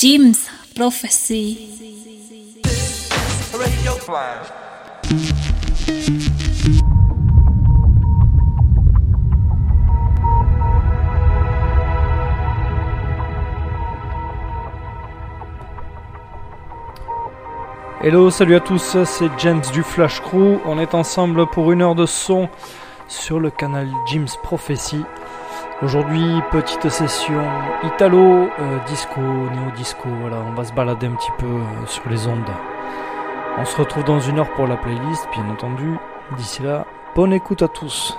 Jim's Prophecy. Hello, salut à tous, c'est James du Flash Crew. On est ensemble pour une heure de son sur le canal Jim's Prophecy. Aujourd'hui, petite session italo, euh, disco, néo-disco. Voilà, on va se balader un petit peu euh, sur les ondes. On se retrouve dans une heure pour la playlist, bien entendu. D'ici là, bonne écoute à tous.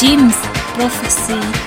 Jim's Prophecy.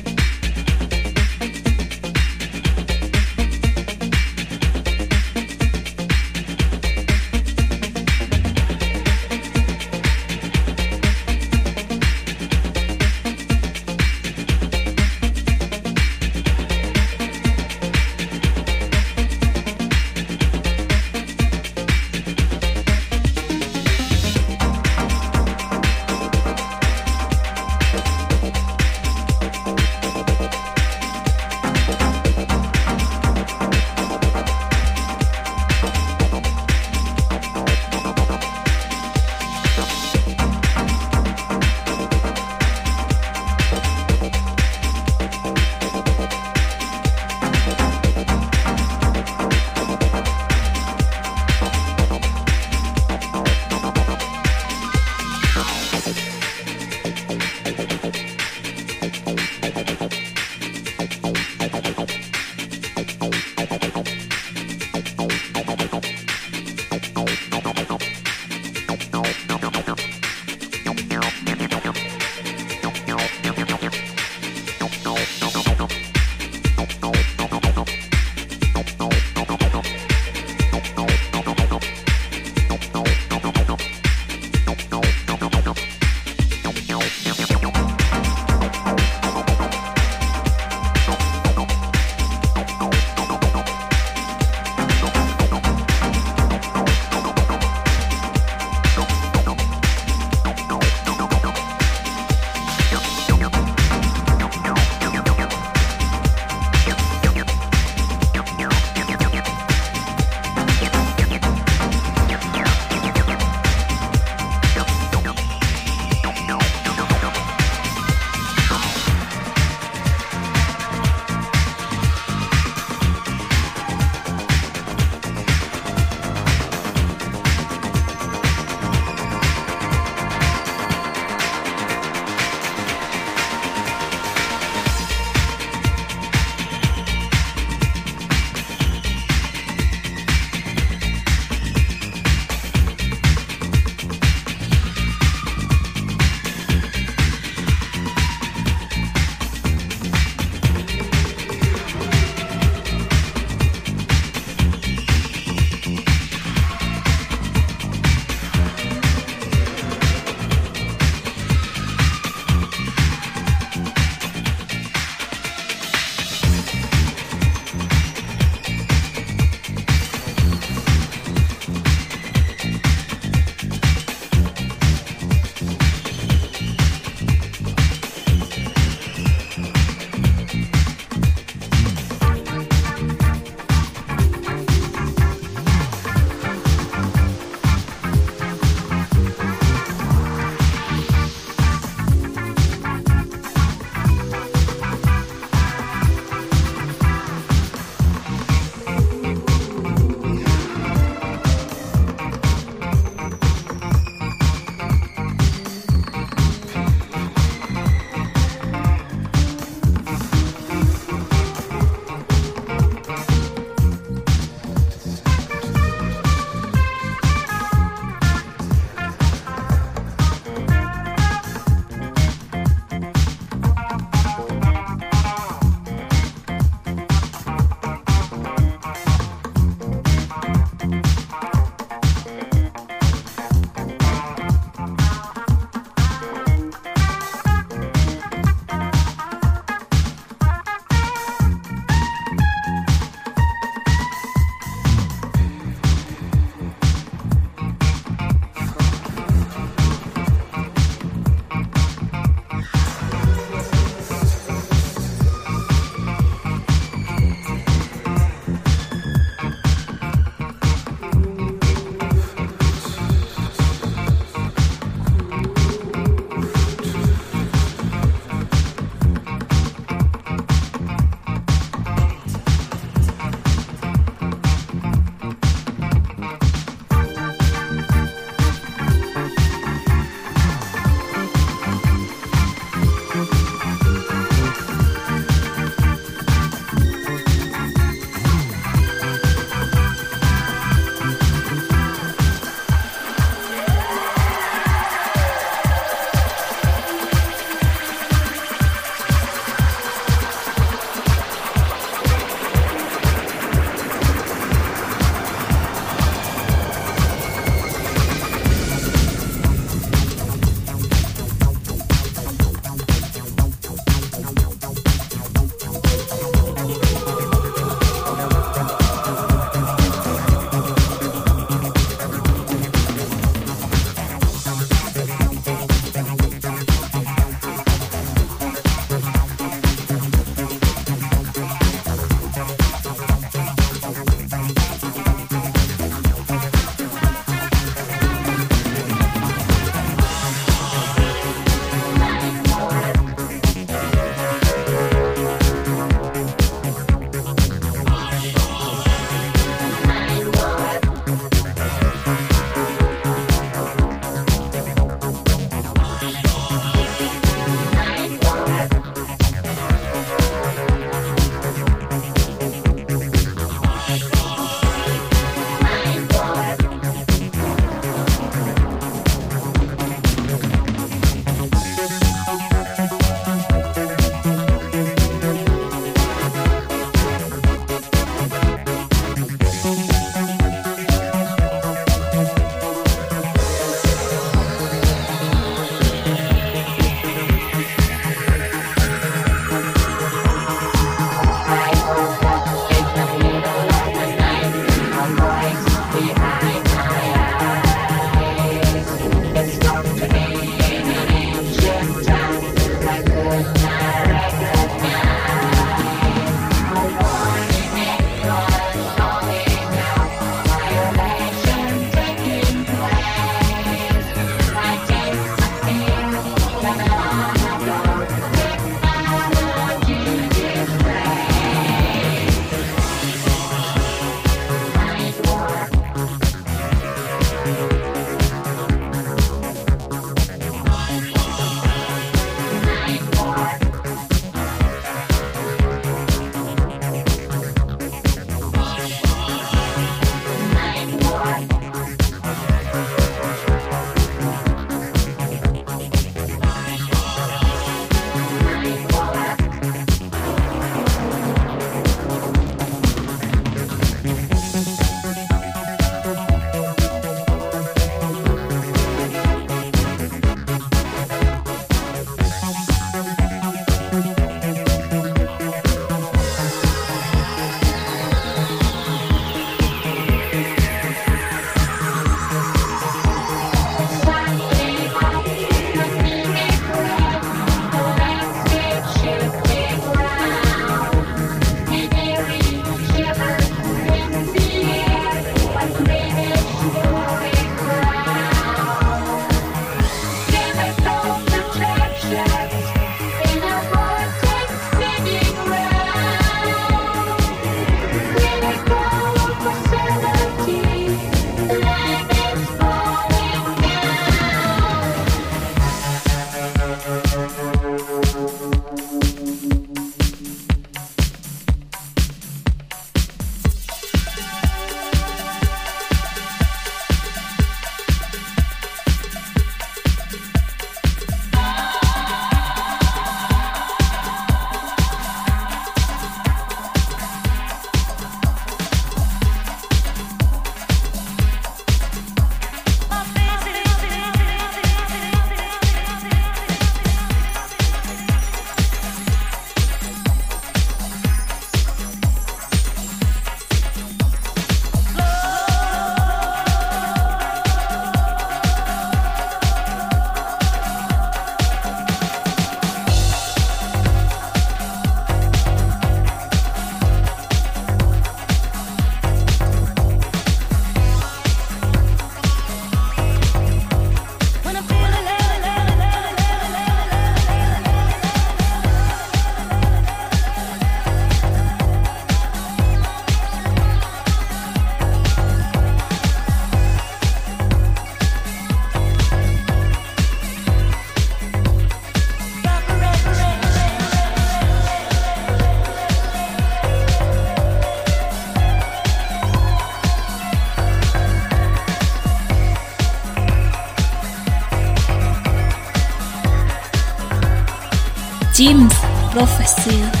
Jim's Prophecy.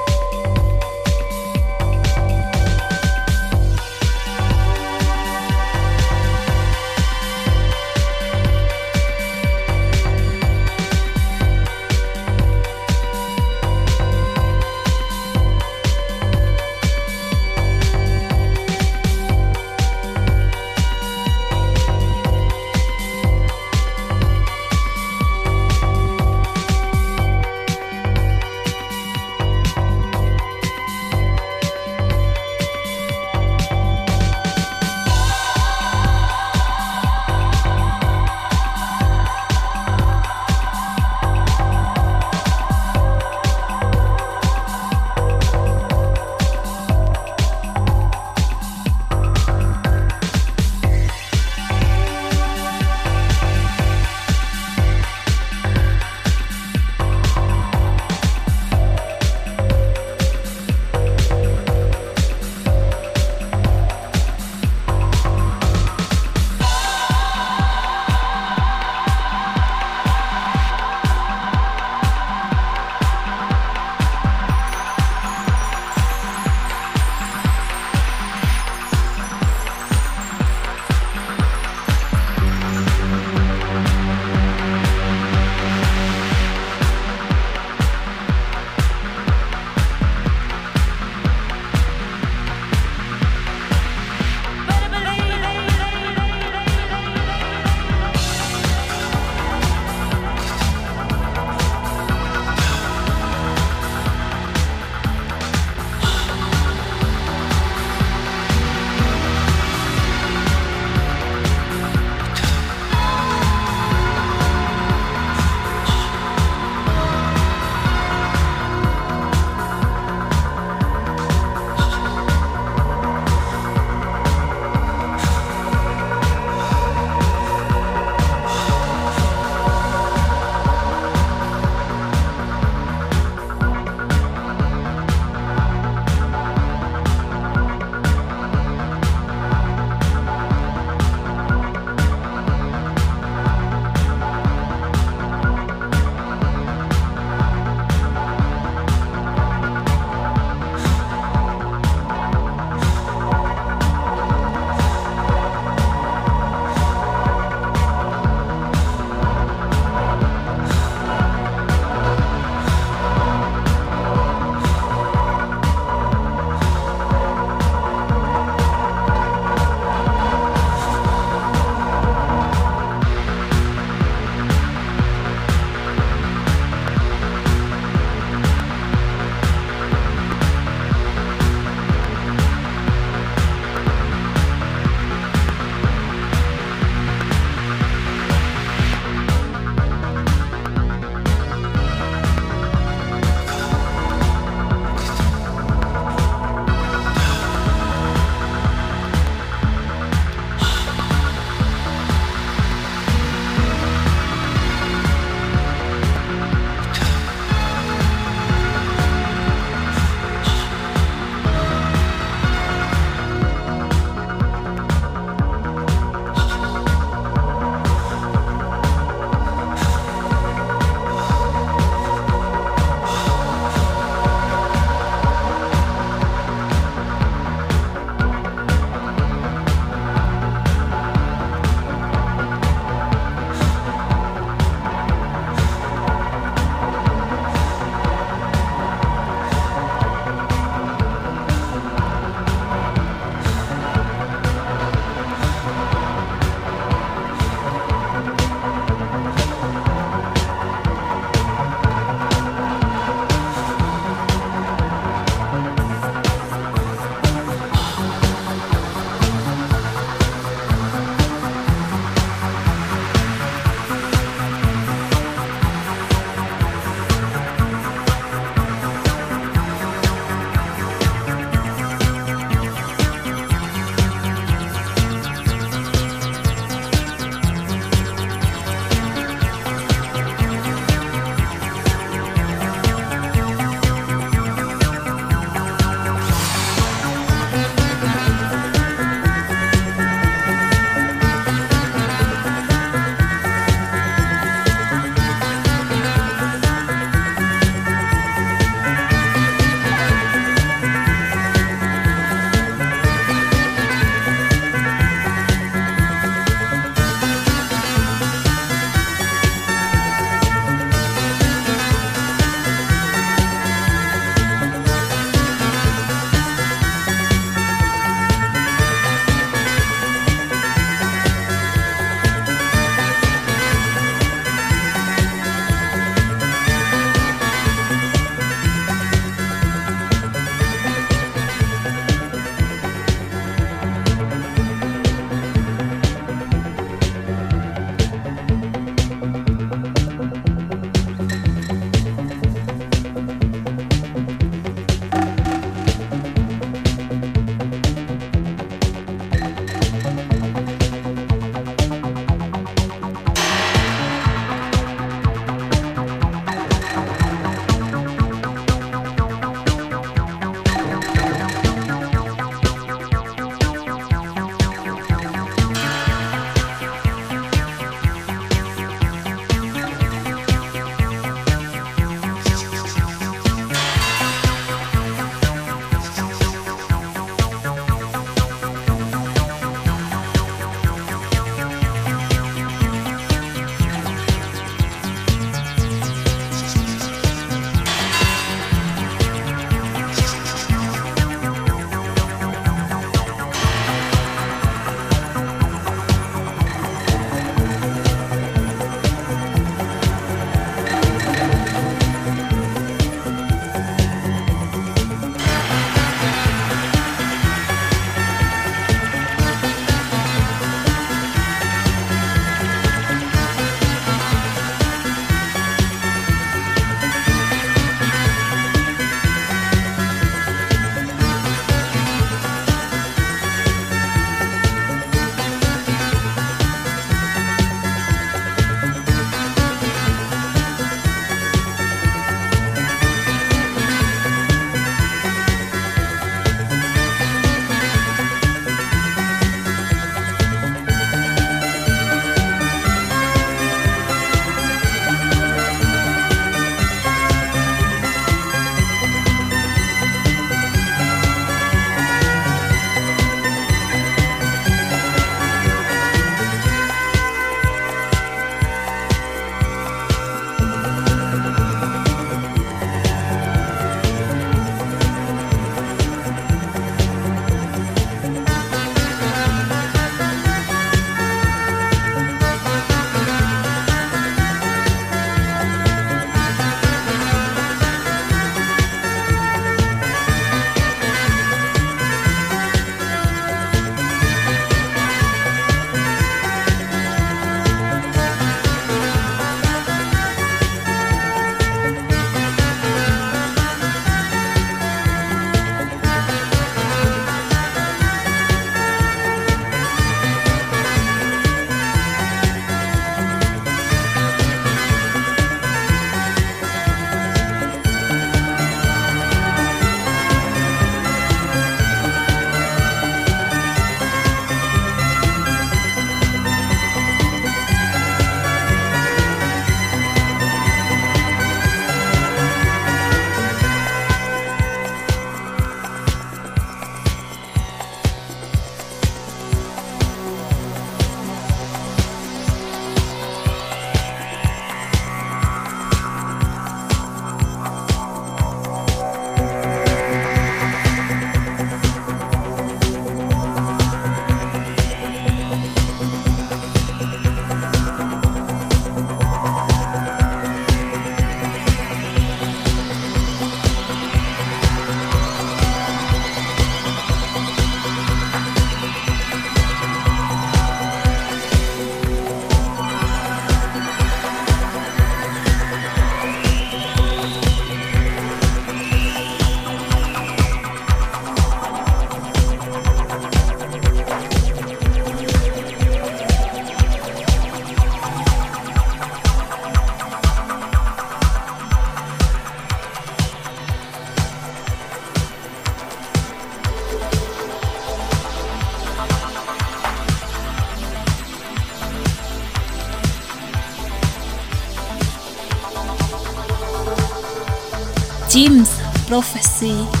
Prophecy.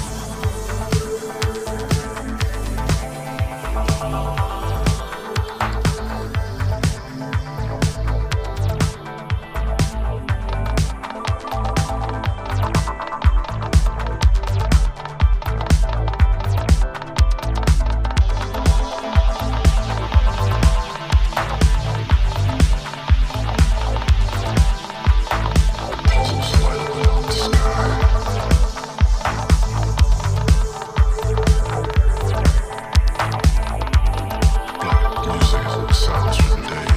sunsets and days.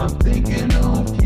I'm thinking of you.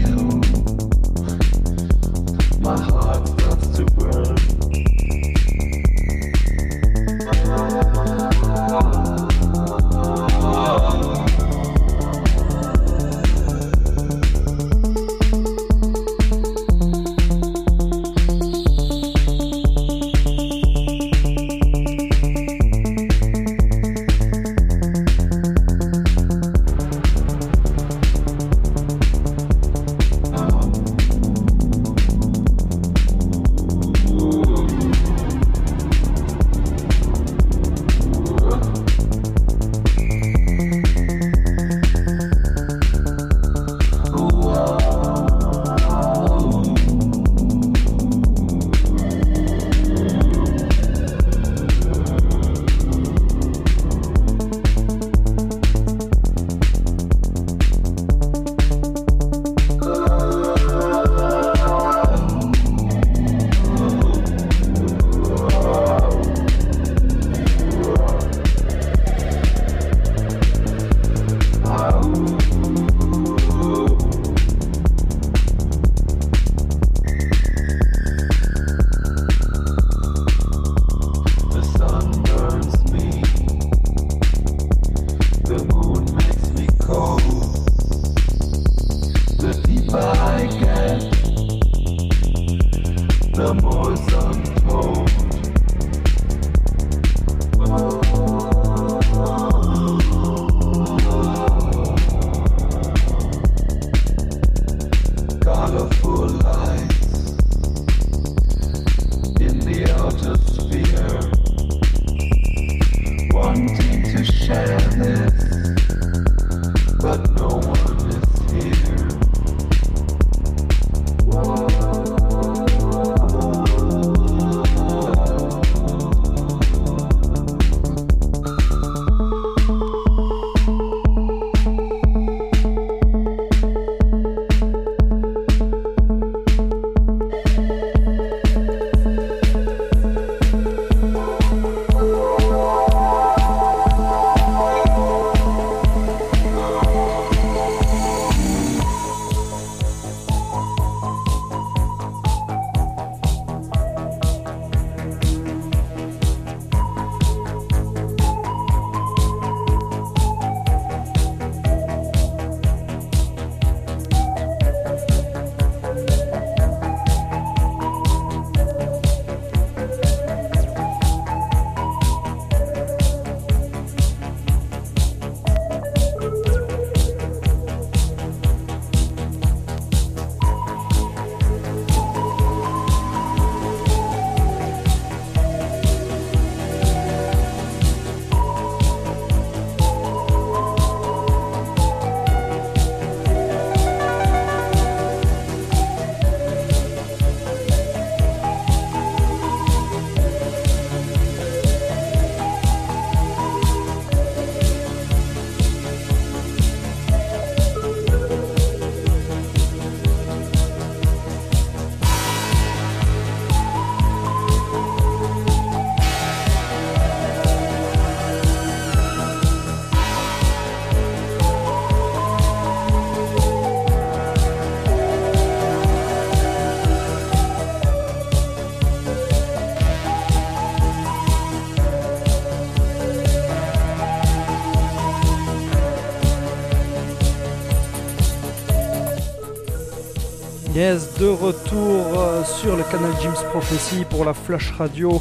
De retour euh, sur le canal Jim's Prophecy pour la Flash Radio.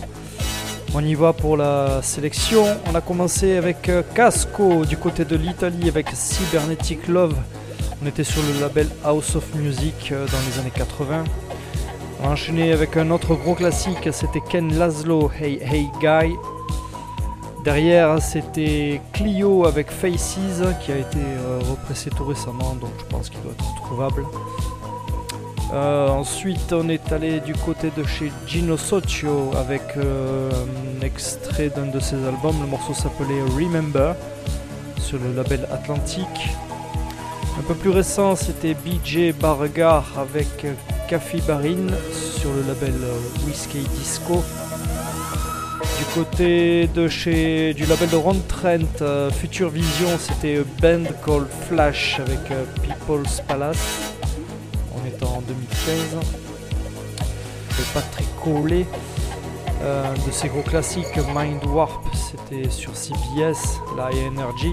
On y va pour la sélection. On a commencé avec euh, Casco du côté de l'Italie avec Cybernetic Love. On était sur le label House of Music euh, dans les années 80. On a enchaîné avec un autre gros classique, c'était Ken Laszlo, Hey Hey Guy. Derrière, c'était Clio avec Faces qui a été repressé tout récemment, donc je pense qu'il doit être trouvable. Euh, ensuite, on est allé du côté de chez Gino Socio avec euh, un extrait d'un de ses albums. Le morceau s'appelait Remember sur le label Atlantique. Un peu plus récent, c'était BJ Bargar avec Café Barin sur le label Whiskey Disco. Du côté de chez du label de Ron Trent, euh, Future Vision, c'était band called Flash avec euh, People's Palace. On est en 2016. C'est pas très collé. Euh, de ces gros classiques, Mind Warp, c'était sur CBS, la Energy.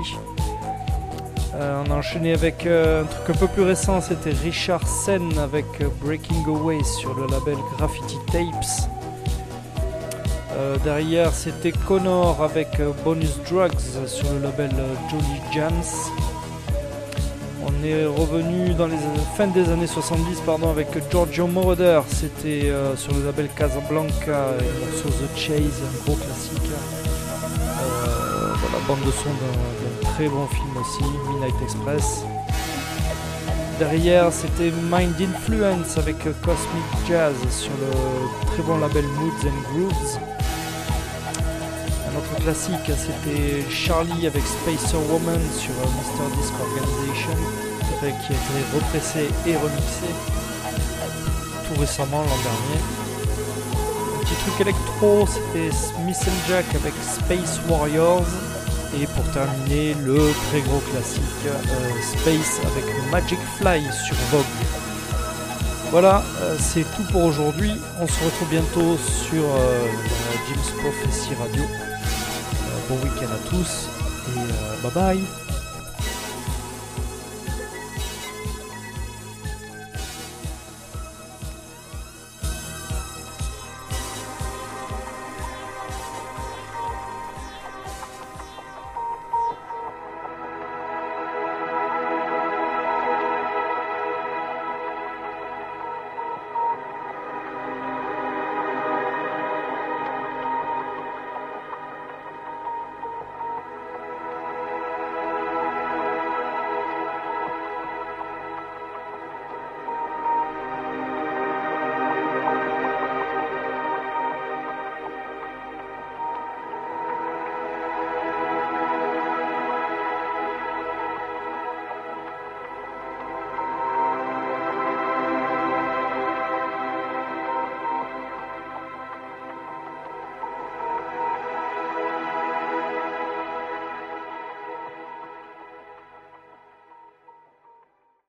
Euh, on a enchaîné avec euh, un truc un peu plus récent, c'était Richard Sen avec Breaking Away sur le label Graffiti Tapes. Derrière, c'était Connor avec Bonus Drugs sur le label Jolly Jams. On est revenu dans les fin des années 70 pardon, avec Giorgio Moroder, c'était euh, sur le label Casablanca, et The Chase, un gros classique. Euh, voilà, bande de son d'un très bon film aussi, Midnight Express. Derrière, c'était Mind Influence avec Cosmic Jazz sur le très bon label Moods and Grooves. Un autre classique, c'était Charlie avec Spacer Woman sur euh, Mr. Disc Organization, qui a été repressé et remixé tout récemment l'an dernier. Un petit truc électro, c'était Smith Jack avec Space Warriors. Et pour terminer, le très gros classique euh, Space avec Magic Fly sur Vogue. Voilà, euh, c'est tout pour aujourd'hui. On se retrouve bientôt sur euh, Jim's Prophecy Radio. Euh, bon week-end à tous et bye bye